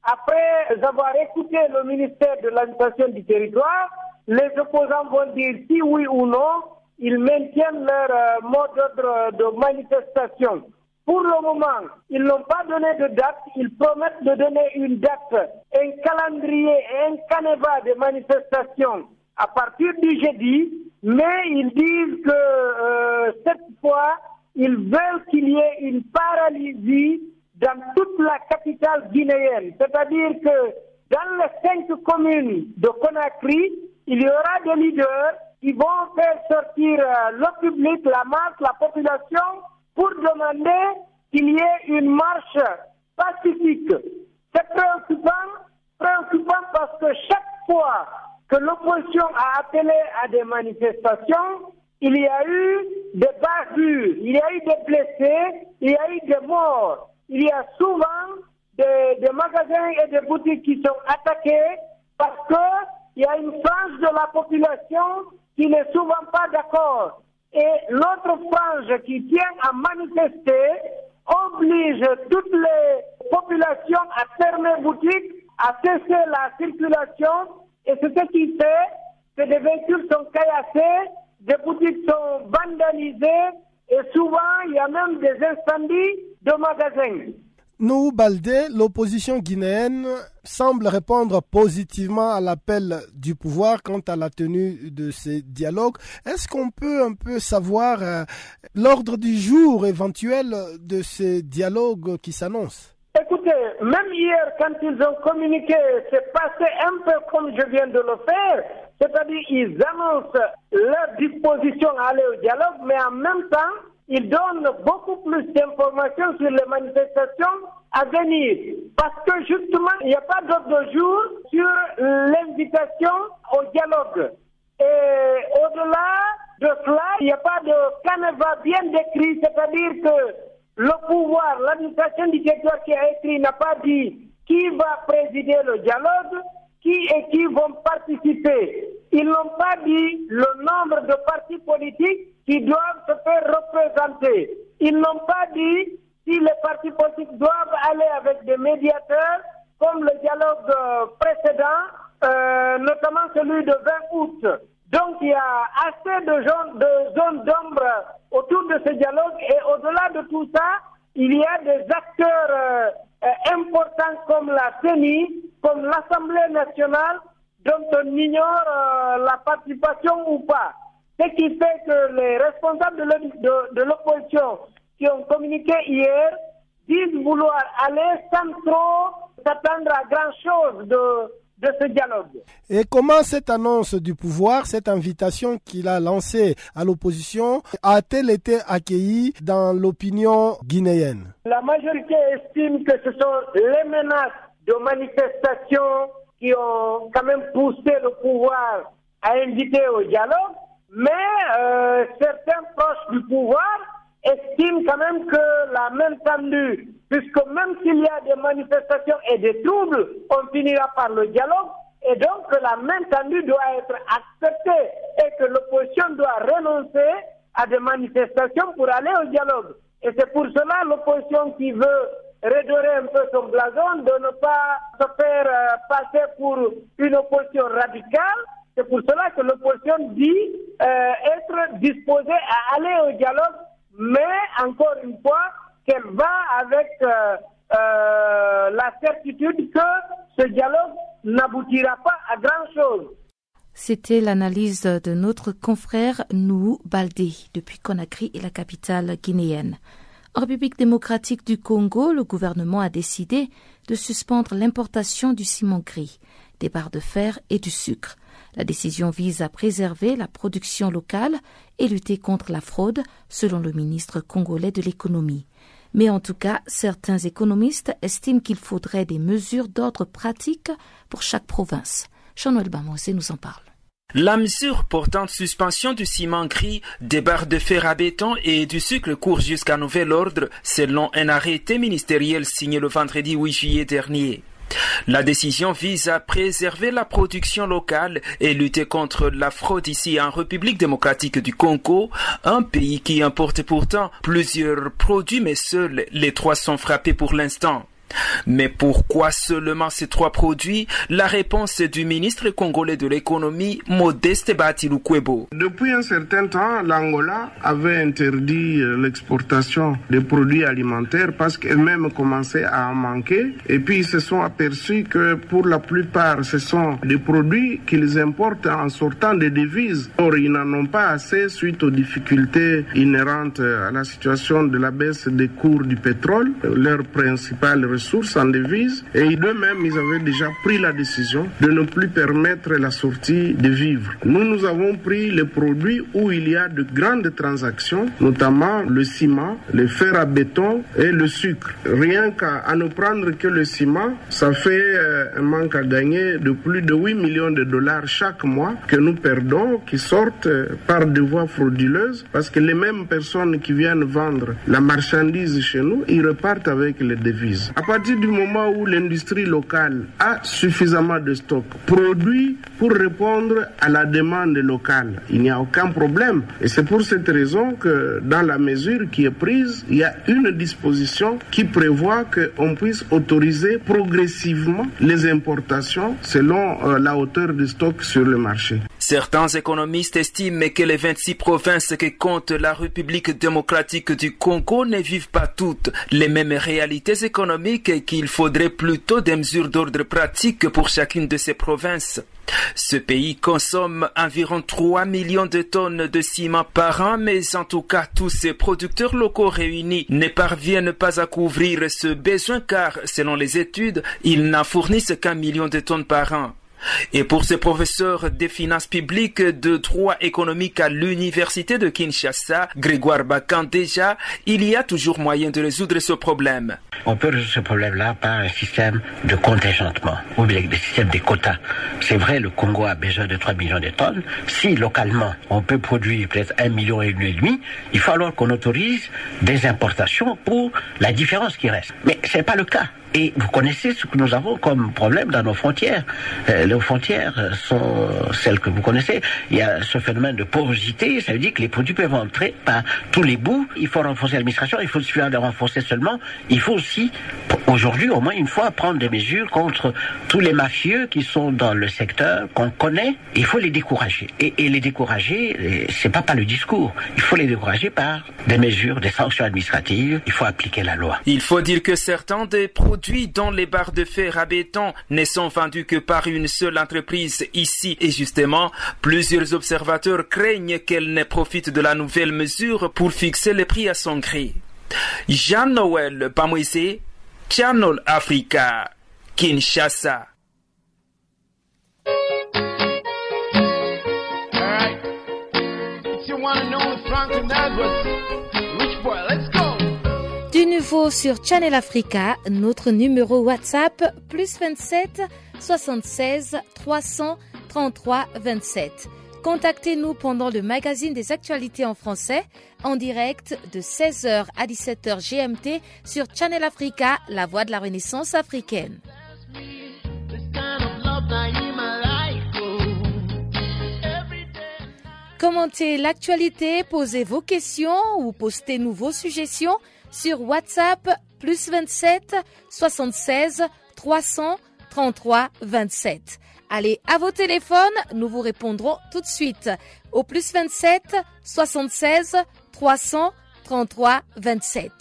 S13: après avoir écouté le ministère de l'administration du territoire, les opposants vont dire si oui ou non, ils maintiennent leur euh, mode d'ordre de manifestation. Pour le moment, ils n'ont pas donné de date. Ils promettent de donner une date, un calendrier et un canevas de manifestations à partir du jeudi, mais ils disent que euh, cette fois, ils veulent qu'il y ait une paralysie dans toute la capitale guinéenne. C'est-à-dire que dans les cinq communes de Conakry, il y aura des leaders qui vont faire sortir euh, le public, la masse, la population, pour demander qu'il y ait une marche pacifique. C'est préoccupant, préoccupant parce que chaque fois que l'opposition a appelé à des manifestations, il y a eu des bavures, il y a eu des blessés, il y a eu des morts. Il y a souvent des, des magasins et des boutiques qui sont attaqués parce qu'il y a une frange de la population qui n'est souvent pas d'accord. Et l'autre frange qui tient à manifester oblige toutes les populations à fermer boutique, à cesser la circulation. Et c'est ce qui fait que des véhicules sont caillassés, des boutiques sont vandalisées et souvent il y a même des incendies de magasins.
S2: Nous, Baldé, l'opposition guinéenne semble répondre positivement à l'appel du pouvoir quant à la tenue de ces dialogues. Est-ce qu'on peut un peu savoir euh, l'ordre du jour éventuel de ces dialogues qui s'annoncent?
S13: Écoutez, même hier, quand ils ont communiqué, c'est passé un peu comme je viens de le faire. C'est-à-dire, ils annoncent leur disposition à aller au dialogue, mais en même temps, ils donnent beaucoup plus d'informations sur les manifestations à venir. Parce que justement, il n'y a pas d'autre jour sur l'invitation au dialogue. Et au-delà de cela, il n'y a pas de canevas bien décrit, c'est-à-dire que le pouvoir, l'administration du territoire qui a écrit n'a pas dit qui va présider le dialogue, qui et qui vont participer. Ils n'ont pas dit le nombre de partis politiques qui doivent se faire représenter. Ils n'ont pas dit si les partis politiques doivent aller avec des médiateurs, comme le dialogue euh, précédent, euh, notamment celui de 20 août. Donc il y a assez de, zones d'ombre autour de ce dialogue et au-delà de tout ça, il y a des acteurs euh, importants comme la CENI, comme l'Assemblée nationale, dont on ignore la participation ou pas. Ce qui fait que les responsables de l'opposition qui ont communiqué hier disent vouloir aller sans trop s'attendre à grand-chose de, de ce dialogue.
S2: Et comment cette annonce du pouvoir, cette invitation qu'il a lancée à l'opposition, a-t-elle été accueillie dans l'opinion guinéenne?
S13: La majorité estime que ce sont les menaces de manifestation qui ont quand même poussé le pouvoir à inviter au dialogue mais euh, certains proches du pouvoir estiment quand même que la main tendue, puisque même s'il y a des manifestations et des troubles, on finira par le dialogue, et donc la main tendue doit être acceptée et que l'opposition doit renoncer à des manifestations pour aller au dialogue. Et c'est pour cela l'opposition qui veut redorer un peu son blason, de ne pas se faire euh, passer pour une opposition radicale, c'est pour cela que l'opposition dit euh, être disposée à aller au dialogue, mais encore une fois, qu'elle va avec euh, la certitude que ce dialogue n'aboutira pas à grand-chose.
S1: C'était l'analyse de notre confrère Nou Baldé depuis Conakry et la capitale guinéenne. En République démocratique du Congo, le gouvernement a décidé de suspendre l'importation du ciment gris, des barres de fer et du sucre. La décision vise à préserver la production locale et lutter contre la fraude, selon le ministre congolais de l'économie. Mais en tout cas, certains économistes estiment qu'il faudrait des mesures d'ordre pratique pour chaque province. Jean-Noël Bamosé nous en parle.
S14: La mesure portant suspension du ciment gris, des barres de fer à béton et du sucre court jusqu'à nouvel ordre, selon un arrêté ministériel signé le vendredi 8 juillet dernier. La décision vise à préserver la production locale et lutter contre la fraude ici en République démocratique du Congo, un pays qui importe pourtant plusieurs produits mais seuls les trois sont frappés pour l'instant. Mais pourquoi seulement ces trois produits? La réponse est du ministre congolais de l'économie, Modeste Batilukwebo.
S15: Depuis un certain temps, l'Angola avait interdit euh, l'exportation des produits alimentaires parce qu'elle-même commençait à en manquer. Et puis ils se sont aperçus que pour la plupart, ce sont des produits qu'ils importent en sortant des devises. Or, ils n'en ont pas assez suite aux difficultés inhérentes à la situation de la baisse des cours du pétrole. Leur principal ressources en devises et d'eux-mêmes, ils avaient déjà pris la décision de ne plus permettre la sortie de vivres. Nous, nous avons pris les produits où il y a de grandes transactions, notamment le ciment, le fer à béton et le sucre. Rien qu'à ne prendre que le ciment, ça fait euh, un manque à gagner de plus de 8 millions de dollars chaque mois que nous perdons, qui sortent euh, par des voies frauduleuses, parce que les mêmes personnes qui viennent vendre la marchandise chez nous, ils repartent avec les devises. Partir du moment où l'industrie locale a suffisamment de stock produit pour répondre à la demande locale, il n'y a aucun problème. Et c'est pour cette raison que dans la mesure qui est prise, il y a une disposition qui prévoit qu'on puisse autoriser progressivement les importations selon euh, la hauteur de stock sur le marché.
S14: Certains économistes estiment que les 26 provinces que compte la République démocratique du Congo ne vivent pas toutes les mêmes réalités économiques et qu'il faudrait plutôt des mesures d'ordre pratique pour chacune de ces provinces. Ce pays consomme environ 3 millions de tonnes de ciment par an, mais en tout cas, tous ces producteurs locaux réunis ne parviennent pas à couvrir ce besoin car, selon les études, ils n'en fournissent qu'un million de tonnes par an. Et pour ce professeur des finances publiques de droit économique à l'université de Kinshasa, Grégoire Bacan déjà, il y a toujours moyen de résoudre ce problème.
S16: On peut résoudre ce problème-là par un système de contingentement ou bien des systèmes de quotas. C'est vrai, le Congo a besoin de 3 millions de tonnes. Si localement on peut produire peut-être 1 million et demi, il faut alors qu'on autorise des importations pour la différence qui reste. Mais ce n'est pas le cas. Et vous connaissez ce que nous avons comme problème dans nos frontières. Euh, les frontières sont celles que vous connaissez. Il y a ce phénomène de porosité. Ça veut dire que les produits peuvent entrer par tous les bouts. Il faut renforcer l'administration. Il faut suffire de renforcer seulement. Il faut aussi, aujourd'hui, au moins une fois, prendre des mesures contre tous les mafieux qui sont dans le secteur qu'on connaît. Il faut les décourager. Et, les décourager, c'est pas par le discours. Il faut les décourager par des mesures, des sanctions administratives. Il faut appliquer la loi.
S14: Il faut dire que certains des produits dont les barres de fer à béton ne sont vendus que par une seule entreprise ici et justement, plusieurs observateurs craignent qu'elle ne profite de la nouvelle mesure pour fixer les prix à son gré. Jean-Noël Pamoisé, Channel Africa, Kinshasa.
S1: Nouveau sur Channel Africa, notre numéro WhatsApp plus 27 76 333 27. Contactez-nous pendant le magazine des actualités en français en direct de 16h à 17h GMT sur Channel Africa, la voix de la Renaissance africaine. Commentez l'actualité, posez vos questions ou postez-nous vos suggestions sur WhatsApp plus 27 76 333 27. Allez à vos téléphones, nous vous répondrons tout de suite au plus 27 76 333 27.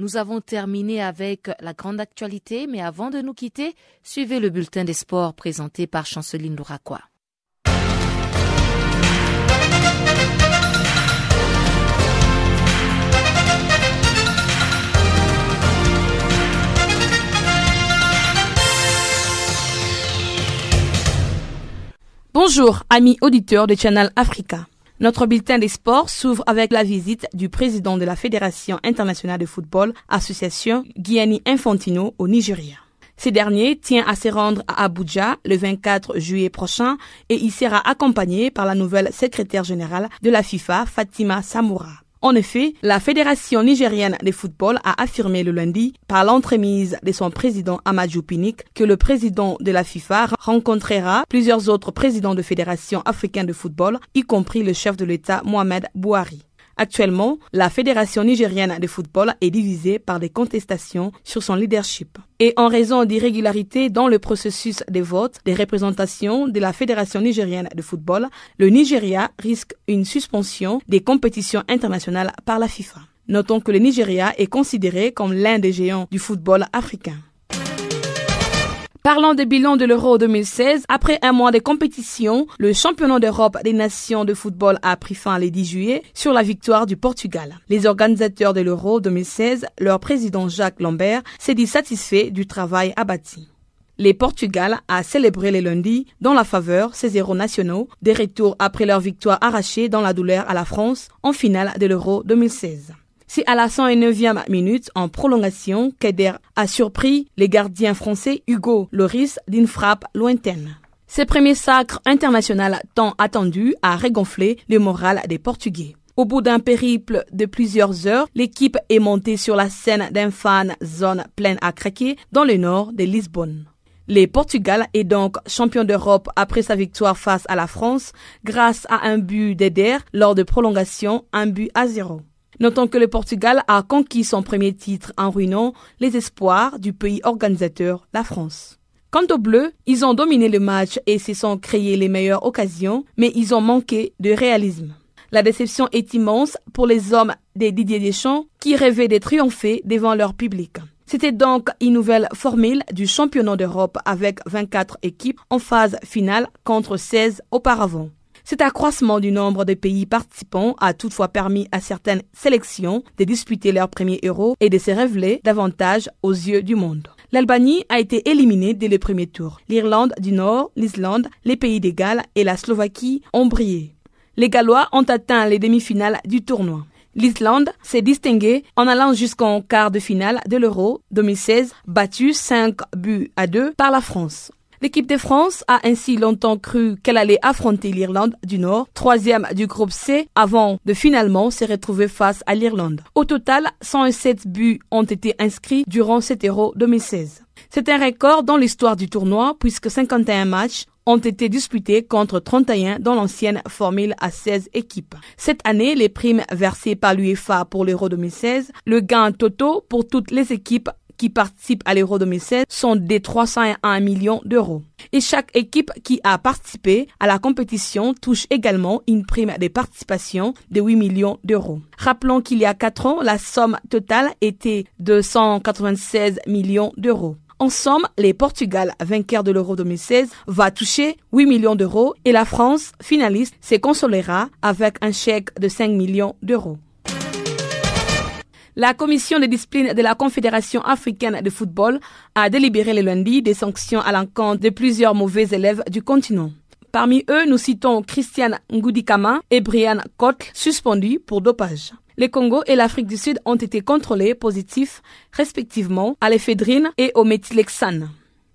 S1: Nous avons terminé avec la grande actualité, mais avant de nous quitter, suivez le bulletin des sports présenté par Chanceline Louraquois.
S12: Bonjour, amis auditeurs de Channel Africa. Notre bulletin des sports s'ouvre avec la visite du président de la Fédération internationale de football, association Gianni Infantino au Nigeria. Ce dernier tient à se rendre à Abuja le 24 juillet prochain et il sera accompagné par la nouvelle secrétaire générale de la FIFA, Fatima Samoura. En effet, la Fédération nigérienne de football a affirmé le lundi, par l'entremise de son président Amadou Pinnick, que le président de la FIFA rencontrera plusieurs autres présidents de fédérations africaines de football, y compris le chef de l'État Mohamed Bouhari. Actuellement, la Fédération nigérienne de football est divisée par des contestations sur son leadership. Et en raison d'irrégularités dans le processus des votes des représentations de la Fédération nigérienne de football, le Nigeria risque une suspension des compétitions internationales par la FIFA. Notons que le Nigeria est considéré comme l'un des géants du football africain. Parlons des bilans de l'Euro 2016. Après un mois de compétition, le championnat d'Europe des nations de football a pris fin le 10 juillet sur la victoire du Portugal. Les organisateurs de l'Euro 2016, leur président Jacques Lambert, s'est dit satisfait du travail abattu. Les Portugal a célébré les lundis dans la faveur ses héros nationaux, des retours après leur victoire arrachée dans la douleur à la France en finale de l'Euro 2016. C'est à la 109e minute, en prolongation, qu'Eder a surpris les gardiens français Hugo Loris d'une frappe lointaine. Ce premier sacre international tant attendu a régonflé le moral des Portugais. Au bout d'un périple de plusieurs heures, l'équipe est montée sur la scène d'un fan zone pleine à craquer dans le nord de Lisbonne. Les Portugal est donc champion d'Europe après sa victoire face à la France grâce à un but d'Eder lors de prolongation, un but à zéro. Notons que le Portugal a conquis son premier titre en ruinant les espoirs du pays organisateur, la France. Quant aux Bleus, ils ont dominé le match et se sont créés les meilleures occasions, mais ils ont manqué de réalisme. La déception est immense pour les hommes des Didier Deschamps qui rêvaient de triompher devant leur public. C'était donc une nouvelle formule du championnat d'Europe avec 24 équipes en phase finale contre 16 auparavant. Cet accroissement du nombre de pays participants a toutefois permis à certaines sélections de disputer leur premier euro et de se révéler davantage aux yeux du monde. L'Albanie a été éliminée dès le premier tour. L'Irlande du Nord, l'Islande, les pays des Galles et la Slovaquie ont brillé. Les Gallois ont atteint les demi-finales du tournoi. L'Islande s'est distinguée en allant jusqu'en quart de finale de l'Euro 2016, battue 5 buts à 2 par la France. L'équipe de France a ainsi longtemps cru qu'elle allait affronter l'Irlande du Nord, troisième du groupe C, avant de finalement se retrouver face à l'Irlande. Au total, 107 buts ont été inscrits durant cet Euro 2016. C'est un record dans l'histoire du tournoi puisque 51 matchs ont été disputés contre 31 dans l'ancienne formule à 16 équipes. Cette année, les primes versées par l'UEFA pour l'Euro 2016, le gain total pour toutes les équipes qui participent à l'Euro 2016 sont des 301 millions d'euros. Et chaque équipe qui a participé à la compétition touche également une prime de participation de 8 millions d'euros. Rappelons qu'il y a 4 ans, la somme totale était de 196 millions d'euros. En somme, les Portugal, vainqueurs de l'Euro 2016, va toucher 8 millions d'euros et la France, finaliste, se consolera avec un chèque de 5 millions d'euros. La commission de discipline de la Confédération africaine de football a délibéré le lundi des sanctions à l'encontre de plusieurs mauvais élèves du continent. Parmi eux, nous citons Christian Ngoudikama et Brian Kotl, suspendus pour dopage. Le Congo et l'Afrique du Sud ont été contrôlés positifs, respectivement, à l'éphédrine et au méthylhexane.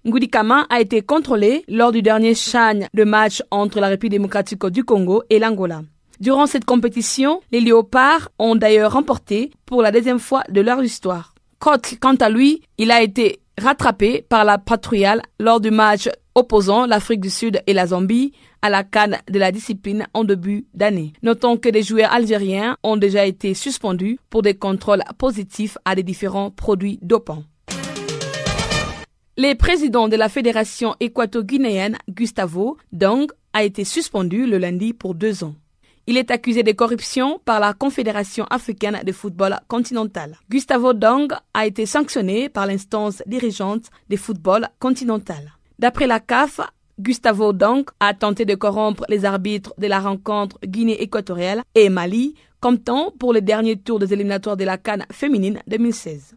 S12: Ngoudikama a été contrôlé lors du dernier chagne de match entre la République démocratique du Congo et l'Angola. Durant cette compétition, les Léopards ont d'ailleurs remporté pour la deuxième fois de leur histoire. Kotl, quant à lui, il a été rattrapé par la patrouille lors du match opposant l'Afrique du Sud et la Zambie à la canne de la discipline en début d'année. Notons que des joueurs algériens ont déjà été suspendus pour des contrôles positifs à des différents produits dopants. Le président de la Fédération équato-guinéenne, Gustavo Dong, a été suspendu le lundi pour deux ans. Il est accusé de corruption par la Confédération africaine de football continental. Gustavo Dong a été sanctionné par l'instance dirigeante de football continental. D'après la CAF, Gustavo Dong a tenté de corrompre les arbitres de la rencontre Guinée équatoriale et Mali, comme temps pour le dernier tour des éliminatoires de la Cannes féminine 2016.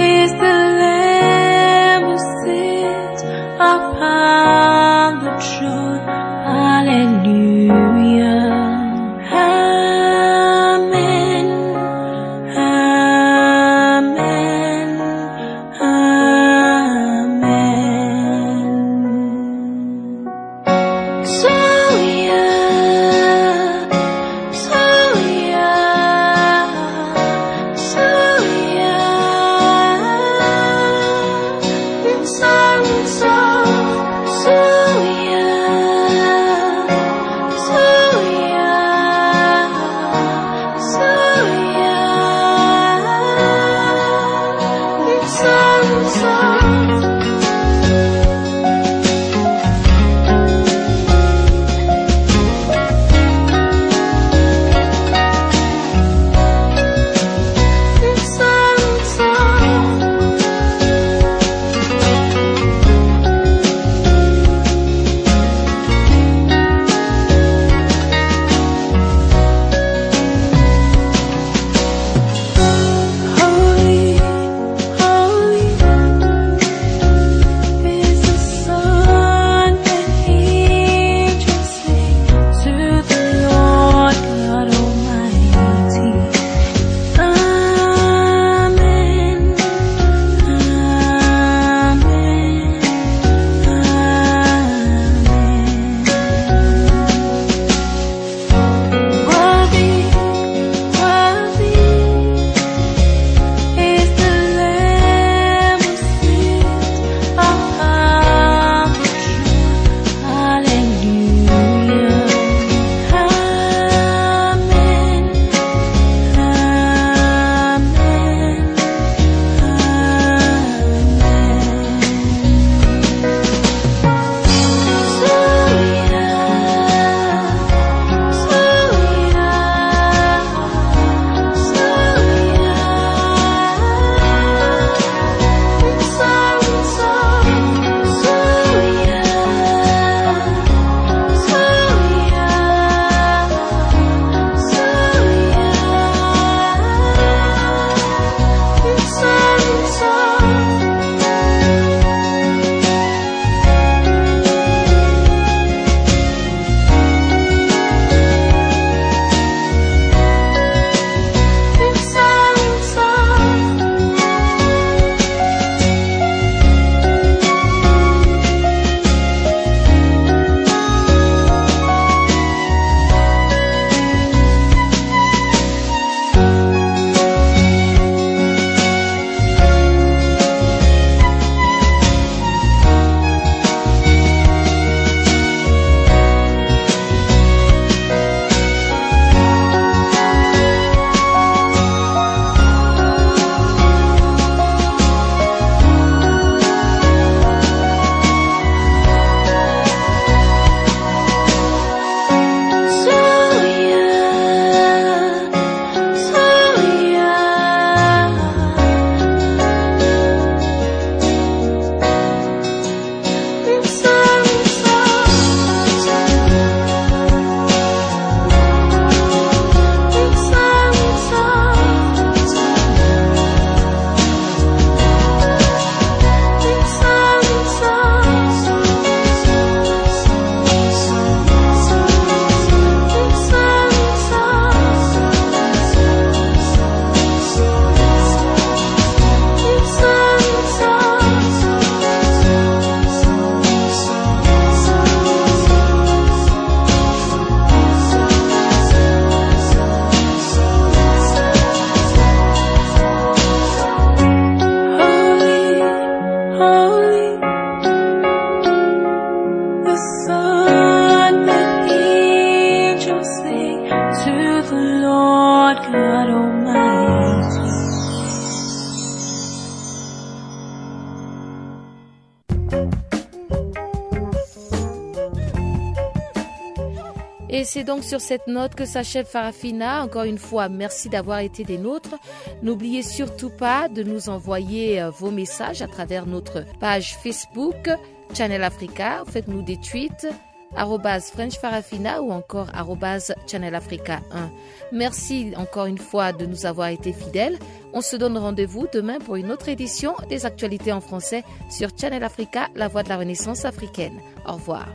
S17: is the Lamb who sits upon the
S1: throne. C'est donc sur cette note que s'achève Farafina. Encore une fois, merci d'avoir été des nôtres. N'oubliez surtout pas de nous envoyer euh, vos messages à travers notre page Facebook, Channel Africa. Faites-nous des tweets, arrobase French Farafina ou encore arrobase Channel Africa 1. Merci encore une fois de nous avoir été fidèles. On se donne rendez-vous demain pour une autre édition des actualités en français sur Channel Africa, la voix de la renaissance africaine. Au revoir.